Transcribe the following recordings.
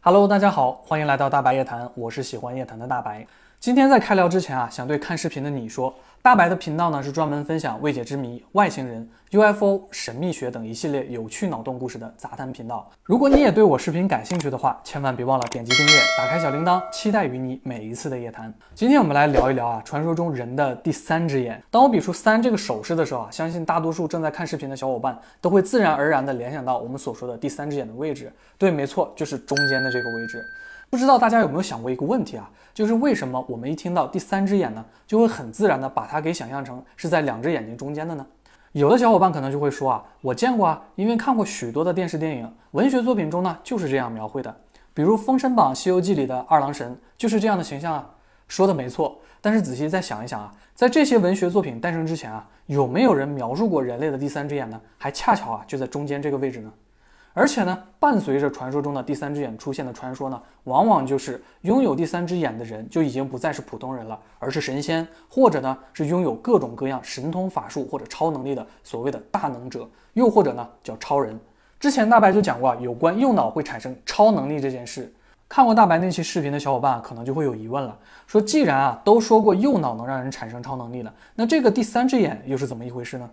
Hello，大家好，欢迎来到大白夜谈，我是喜欢夜谈的大白。今天在开聊之前啊，想对看视频的你说，大白的频道呢是专门分享未解之谜、外星人、UFO、神秘学等一系列有趣脑洞故事的杂谈频道。如果你也对我视频感兴趣的话，千万别忘了点击订阅，打开小铃铛，期待与你每一次的夜谈。今天我们来聊一聊啊，传说中人的第三只眼。当我比出三这个手势的时候啊，相信大多数正在看视频的小伙伴都会自然而然地联想到我们所说的第三只眼的位置。对，没错，就是中间的这个位置。不知道大家有没有想过一个问题啊？就是为什么我们一听到第三只眼呢，就会很自然的把它给想象成是在两只眼睛中间的呢？有的小伙伴可能就会说啊，我见过啊，因为看过许多的电视电影、文学作品中呢，就是这样描绘的。比如《封神榜》《西游记》里的二郎神就是这样的形象啊。说的没错，但是仔细再想一想啊，在这些文学作品诞生之前啊，有没有人描述过人类的第三只眼呢？还恰巧啊，就在中间这个位置呢？而且呢，伴随着传说中的第三只眼出现的传说呢，往往就是拥有第三只眼的人就已经不再是普通人了，而是神仙，或者呢是拥有各种各样神通法术或者超能力的所谓的大能者，又或者呢叫超人。之前大白就讲过啊有关右脑会产生超能力这件事，看过大白那期视频的小伙伴可能就会有疑问了，说既然啊都说过右脑能让人产生超能力了，那这个第三只眼又是怎么一回事呢？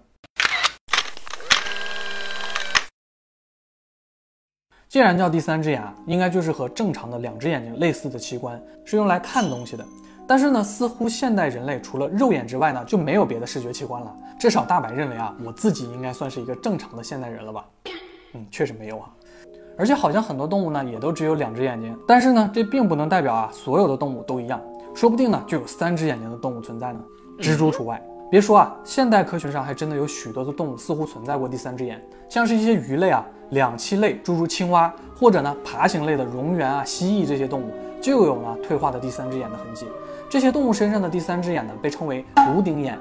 既然叫第三只眼啊，应该就是和正常的两只眼睛类似的器官，是用来看东西的。但是呢，似乎现代人类除了肉眼之外呢，就没有别的视觉器官了。至少大白认为啊，我自己应该算是一个正常的现代人了吧？嗯，确实没有啊。而且好像很多动物呢，也都只有两只眼睛。但是呢，这并不能代表啊，所有的动物都一样。说不定呢，就有三只眼睛的动物存在呢，蜘蛛除外。别说啊，现代科学上还真的有许多的动物似乎存在过第三只眼，像是一些鱼类啊。两栖类，诸如青蛙，或者呢爬行类的蝾螈啊、蜥蜴这些动物，就有呢退化的第三只眼的痕迹。这些动物身上的第三只眼呢，被称为颅顶眼，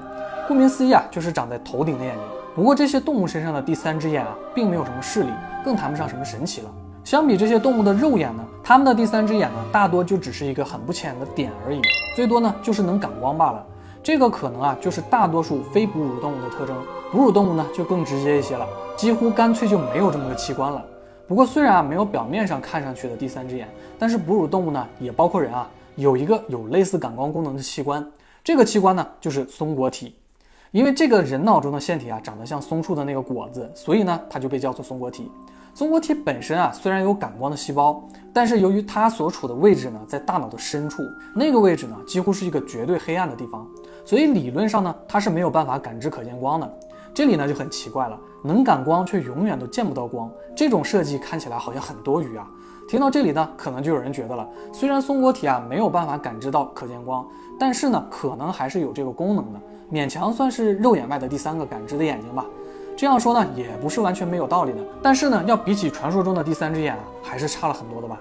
顾名思义啊，就是长在头顶的眼睛。不过这些动物身上的第三只眼啊，并没有什么视力，更谈不上什么神奇了。相比这些动物的肉眼呢，它们的第三只眼呢，大多就只是一个很不起眼的点而已，最多呢就是能感光罢了。这个可能啊，就是大多数非哺乳动物的特征。哺乳动物呢，就更直接一些了，几乎干脆就没有这么个器官了。不过虽然啊没有表面上看上去的第三只眼，但是哺乳动物呢，也包括人啊，有一个有类似感光功能的器官。这个器官呢，就是松果体。因为这个人脑中的腺体啊，长得像松树的那个果子，所以呢，它就被叫做松果体。松果体本身啊，虽然有感光的细胞，但是由于它所处的位置呢，在大脑的深处，那个位置呢，几乎是一个绝对黑暗的地方。所以理论上呢，它是没有办法感知可见光的。这里呢就很奇怪了，能感光却永远都见不到光，这种设计看起来好像很多余啊。听到这里呢，可能就有人觉得了，虽然松果体啊没有办法感知到可见光，但是呢，可能还是有这个功能的，勉强算是肉眼外的第三个感知的眼睛吧。这样说呢，也不是完全没有道理的。但是呢，要比起传说中的第三只眼啊，还是差了很多的吧？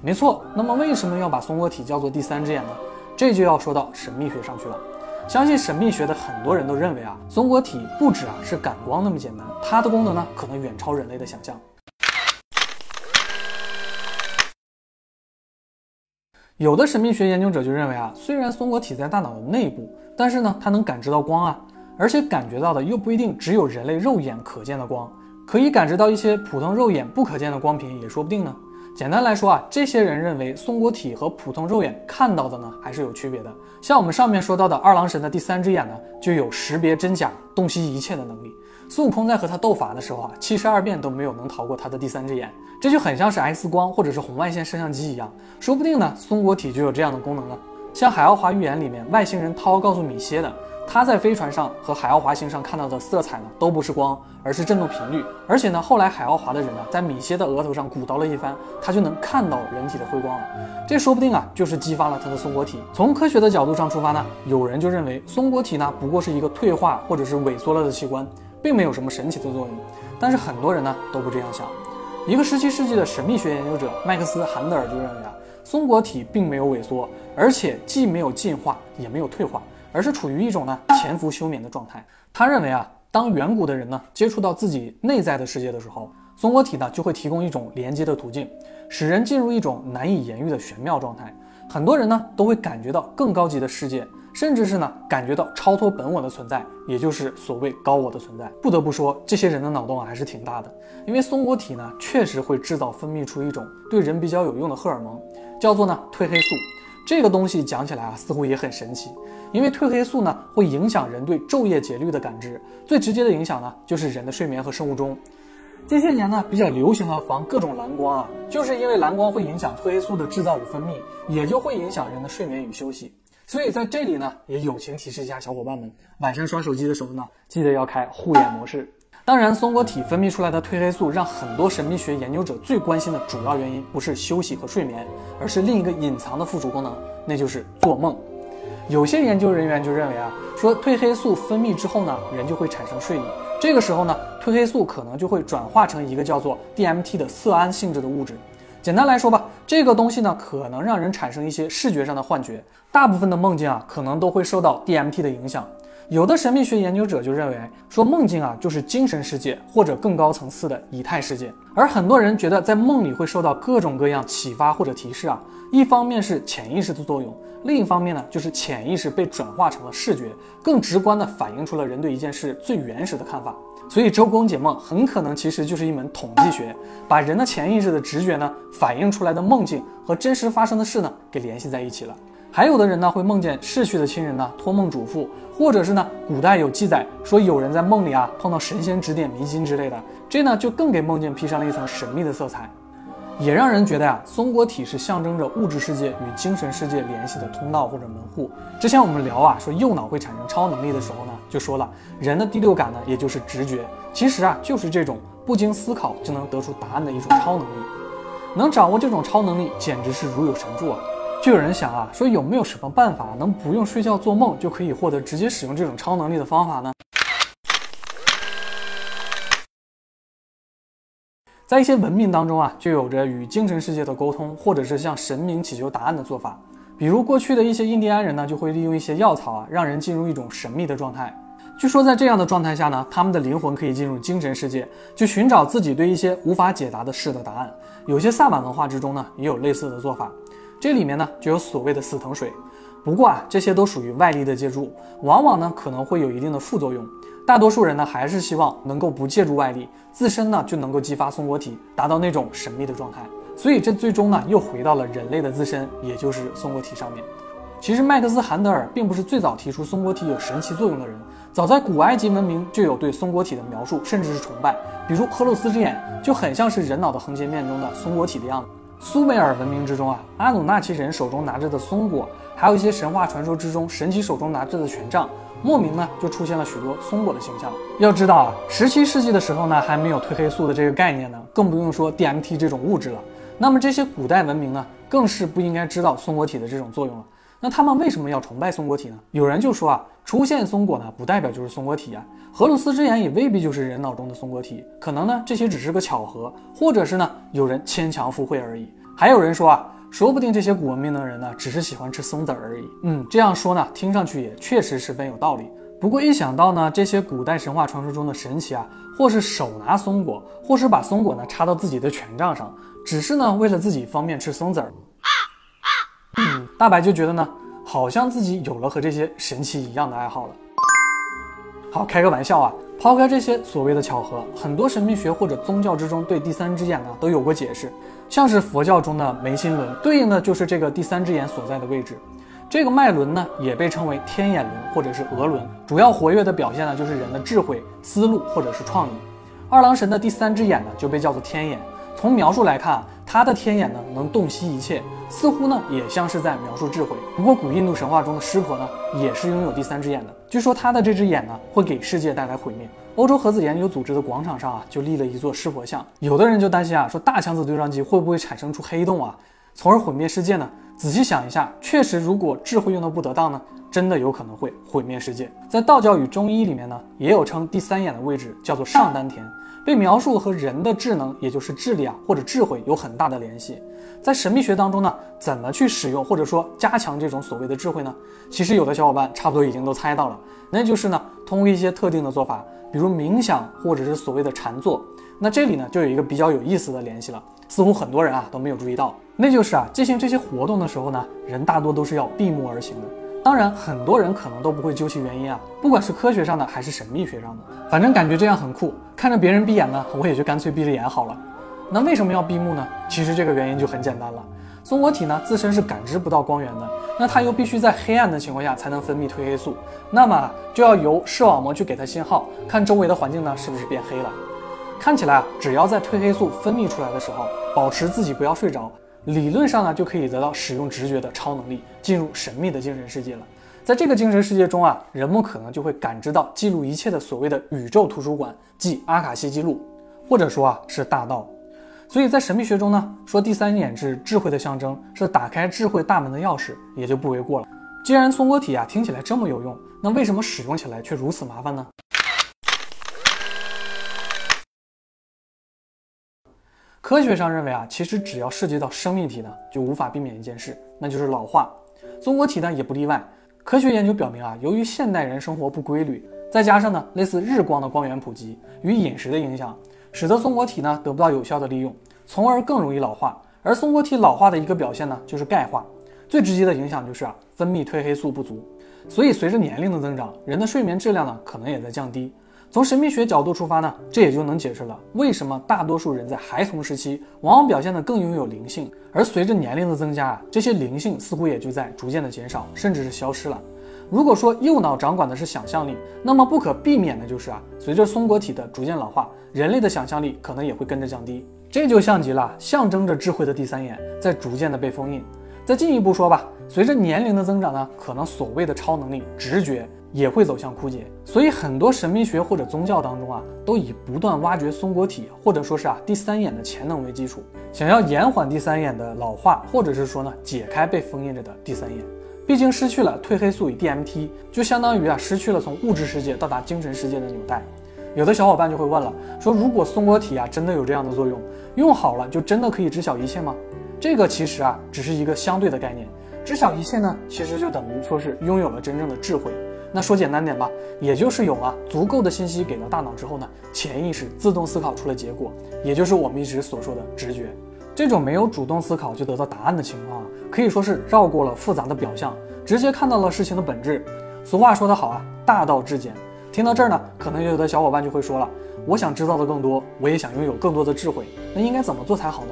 没错。那么为什么要把松果体叫做第三只眼呢？这就要说到神秘学上去了。相信神秘学的很多人都认为啊，松果体不止啊是感光那么简单，它的功能呢可能远超人类的想象。有的神秘学研究者就认为啊，虽然松果体在大脑的内部，但是呢它能感知到光啊，而且感觉到的又不一定只有人类肉眼可见的光，可以感知到一些普通肉眼不可见的光频也说不定呢。简单来说啊，这些人认为松果体和普通肉眼看到的呢还是有区别的。像我们上面说到的二郎神的第三只眼呢，就有识别真假、洞悉一切的能力。孙悟空在和他斗法的时候啊，七十二变都没有能逃过他的第三只眼，这就很像是 X 光或者是红外线摄像机一样。说不定呢，松果体就有这样的功能了。像《海奥华预言》里面，外星人涛告诉米歇的。他在飞船上和海奥华星上看到的色彩呢，都不是光，而是振动频率。而且呢，后来海奥华的人呢，在米歇的额头上鼓捣了一番，他就能看到人体的辉光了。这说不定啊，就是激发了他的松果体。从科学的角度上出发呢，有人就认为松果体呢，不过是一个退化或者是萎缩了的器官，并没有什么神奇的作用。但是很多人呢，都不这样想。一个十七世纪的神秘学研究者麦克斯·韩德尔就认为啊，松果体并没有萎缩，而且既没有进化，也没有退化。而是处于一种呢潜伏休眠的状态。他认为啊，当远古的人呢接触到自己内在的世界的时候，松果体呢就会提供一种连接的途径，使人进入一种难以言喻的玄妙状态。很多人呢都会感觉到更高级的世界，甚至是呢感觉到超脱本我的存在，也就是所谓高我的存在。不得不说，这些人的脑洞啊还是挺大的，因为松果体呢确实会制造分泌出一种对人比较有用的荷尔蒙，叫做呢褪黑素。这个东西讲起来啊似乎也很神奇，因为褪黑素呢会影响人对昼夜节律的感知，最直接的影响呢就是人的睡眠和生物钟。这些年呢，比较流行的防各种蓝光啊，就是因为蓝光会影响褪黑素的制造与分泌，也就会影响人的睡眠与休息。所以在这里呢，也友情提示一下小伙伴们，晚上刷手机的时候呢，记得要开护眼模式。当然，松果体分泌出来的褪黑素，让很多神秘学研究者最关心的主要原因，不是休息和睡眠，而是另一个隐藏的附属功能，那就是做梦。有些研究人员就认为啊，说褪黑素分泌之后呢，人就会产生睡意。这个时候呢，褪黑素可能就会转化成一个叫做 DMT 的色胺性质的物质。简单来说吧，这个东西呢，可能让人产生一些视觉上的幻觉。大部分的梦境啊，可能都会受到 DMT 的影响。有的神秘学研究者就认为，说梦境啊，就是精神世界或者更高层次的以太世界。而很多人觉得，在梦里会受到各种各样启发或者提示啊。一方面是潜意识的作用，另一方面呢，就是潜意识被转化成了视觉，更直观地反映出了人对一件事最原始的看法。所以周公解梦很可能其实就是一门统计学，把人的潜意识的直觉呢反映出来的梦境和真实发生的事呢给联系在一起了。还有的人呢会梦见逝去的亲人呢托梦嘱咐，或者是呢古代有记载说有人在梦里啊碰到神仙指点迷津之类的，这呢就更给梦境披上了一层神秘的色彩。也让人觉得呀，松果体是象征着物质世界与精神世界联系的通道或者门户。之前我们聊啊，说右脑会产生超能力的时候呢，就说了人的第六感呢，也就是直觉，其实啊，就是这种不经思考就能得出答案的一种超能力。能掌握这种超能力，简直是如有神助啊！就有人想啊，说有没有什么办法能不用睡觉做梦就可以获得直接使用这种超能力的方法呢？在一些文明当中啊，就有着与精神世界的沟通，或者是向神明祈求答案的做法。比如过去的一些印第安人呢，就会利用一些药草啊，让人进入一种神秘的状态。据说在这样的状态下呢，他们的灵魂可以进入精神世界，去寻找自己对一些无法解答的事的答案。有些萨满文化之中呢，也有类似的做法。这里面呢，就有所谓的死藤水。不过啊，这些都属于外力的借助，往往呢可能会有一定的副作用。大多数人呢，还是希望能够不借助外力，自身呢就能够激发松果体，达到那种神秘的状态。所以这最终呢，又回到了人类的自身，也就是松果体上面。其实麦克斯·韩德尔并不是最早提出松果体有神奇作用的人，早在古埃及文明就有对松果体的描述，甚至是崇拜。比如荷鲁斯之眼就很像是人脑的横截面中的松果体的样子。苏美尔文明之中啊，阿努纳奇人手中拿着的松果，还有一些神话传说之中神奇手中拿着的权杖。莫名呢，就出现了许多松果的形象。要知道啊，十七世纪的时候呢，还没有褪黑素的这个概念呢，更不用说 DMT 这种物质了。那么这些古代文明呢，更是不应该知道松果体的这种作用了。那他们为什么要崇拜松果体呢？有人就说啊，出现松果呢，不代表就是松果体呀。荷鲁斯之眼也未必就是人脑中的松果体，可能呢，这些只是个巧合，或者是呢，有人牵强附会而已。还有人说啊。说不定这些古文明的人呢，只是喜欢吃松子而已。嗯，这样说呢，听上去也确实十分有道理。不过一想到呢，这些古代神话传说中的神奇啊，或是手拿松果，或是把松果呢插到自己的权杖上，只是呢为了自己方便吃松子儿。嗯，大白就觉得呢，好像自己有了和这些神奇一样的爱好了。好，开个玩笑啊。抛开这些所谓的巧合，很多神秘学或者宗教之中对第三只眼呢都有过解释。像是佛教中的眉心轮，对应的就是这个第三只眼所在的位置。这个脉轮呢，也被称为天眼轮或者是额轮，主要活跃的表现呢，就是人的智慧、思路或者是创意。二郎神的第三只眼呢，就被叫做天眼。从描述来看，他的天眼呢，能洞悉一切，似乎呢，也像是在描述智慧。不过，古印度神话中的湿婆呢，也是拥有第三只眼的。据说他的这只眼呢，会给世界带来毁灭。欧洲核子研究组织的广场上啊，就立了一座湿婆像。有的人就担心啊，说大强子对撞机会不会产生出黑洞啊，从而毁灭世界呢？仔细想一下，确实，如果智慧用的不得当呢，真的有可能会毁灭世界。在道教与中医里面呢，也有称第三眼的位置叫做上丹田，被描述和人的智能，也就是智力啊或者智慧有很大的联系。在神秘学当中呢，怎么去使用或者说加强这种所谓的智慧呢？其实有的小伙伴差不多已经都猜到了，那就是呢，通过一些特定的做法。比如冥想或者是所谓的禅坐，那这里呢就有一个比较有意思的联系了，似乎很多人啊都没有注意到，那就是啊进行这些活动的时候呢，人大多都是要闭目而行的。当然，很多人可能都不会究其原因啊，不管是科学上的还是神秘学上的，反正感觉这样很酷。看着别人闭眼呢，我也就干脆闭着眼好了。那为什么要闭目呢？其实这个原因就很简单了。松果体呢自身是感知不到光源的，那它又必须在黑暗的情况下才能分泌褪黑素，那么就要由视网膜去给它信号，看周围的环境呢是不是变黑了。看起来啊，只要在褪黑素分泌出来的时候，保持自己不要睡着，理论上呢就可以得到使用直觉的超能力，进入神秘的精神世界了。在这个精神世界中啊，人们可能就会感知到记录一切的所谓的宇宙图书馆，即阿卡西记录，或者说啊是大道。所以在神秘学中呢，说第三眼是智慧的象征，是打开智慧大门的钥匙，也就不为过了。既然松果体啊听起来这么有用，那为什么使用起来却如此麻烦呢？科学上认为啊，其实只要涉及到生命体呢，就无法避免一件事，那就是老化。松果体呢也不例外。科学研究表明啊，由于现代人生活不规律，再加上呢类似日光的光源普及与饮食的影响。使得松果体呢得不到有效的利用，从而更容易老化。而松果体老化的一个表现呢就是钙化，最直接的影响就是啊分泌褪黑素不足。所以随着年龄的增长，人的睡眠质量呢可能也在降低。从神秘学角度出发呢，这也就能解释了为什么大多数人在孩童时期往往表现得更拥有灵性，而随着年龄的增加啊，这些灵性似乎也就在逐渐的减少，甚至是消失了。如果说右脑掌管的是想象力，那么不可避免的就是啊，随着松果体的逐渐老化，人类的想象力可能也会跟着降低。这就像极了象征着智慧的第三眼在逐渐的被封印。再进一步说吧，随着年龄的增长呢，可能所谓的超能力、直觉也会走向枯竭。所以很多神秘学或者宗教当中啊，都以不断挖掘松果体或者说是啊第三眼的潜能为基础，想要延缓第三眼的老化，或者是说呢解开被封印着的第三眼。毕竟失去了褪黑素与 DMT，就相当于啊失去了从物质世界到达精神世界的纽带。有的小伙伴就会问了，说如果松果体啊真的有这样的作用，用好了就真的可以知晓一切吗？这个其实啊只是一个相对的概念，知晓一切呢其实就等于说是拥有了真正的智慧。那说简单点吧，也就是有了足够的信息给到大脑之后呢，潜意识自动思考出了结果，也就是我们一直所说的直觉。这种没有主动思考就得到答案的情况啊，可以说是绕过了复杂的表象，直接看到了事情的本质。俗话说得好啊，大道至简。听到这儿呢，可能有的小伙伴就会说了，我想知道的更多，我也想拥有更多的智慧，那应该怎么做才好呢？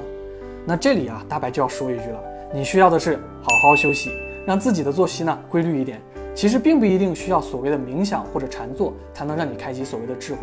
那这里啊，大白就要说一句了，你需要的是好好休息，让自己的作息呢规律一点。其实并不一定需要所谓的冥想或者禅坐才能让你开启所谓的智慧。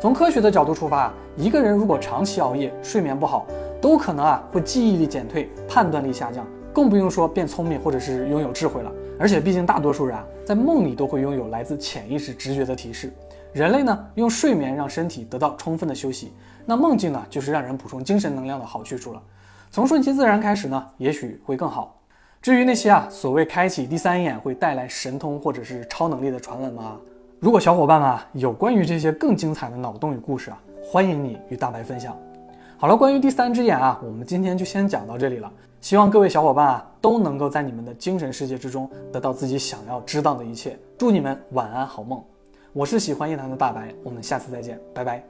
从科学的角度出发，一个人如果长期熬夜、睡眠不好，都可能啊会记忆力减退、判断力下降，更不用说变聪明或者是拥有智慧了。而且毕竟大多数人啊在梦里都会拥有来自潜意识直觉的提示。人类呢用睡眠让身体得到充分的休息，那梦境呢就是让人补充精神能量的好去处了。从顺其自然开始呢，也许会更好。至于那些啊所谓开启第三眼会带来神通或者是超能力的传闻吗，如果小伙伴们啊有关于这些更精彩的脑洞与故事啊，欢迎你与大白分享。好了，关于第三只眼啊，我们今天就先讲到这里了。希望各位小伙伴啊，都能够在你们的精神世界之中得到自己想要知道的一切。祝你们晚安好梦。我是喜欢夜谈的大白，我们下次再见，拜拜。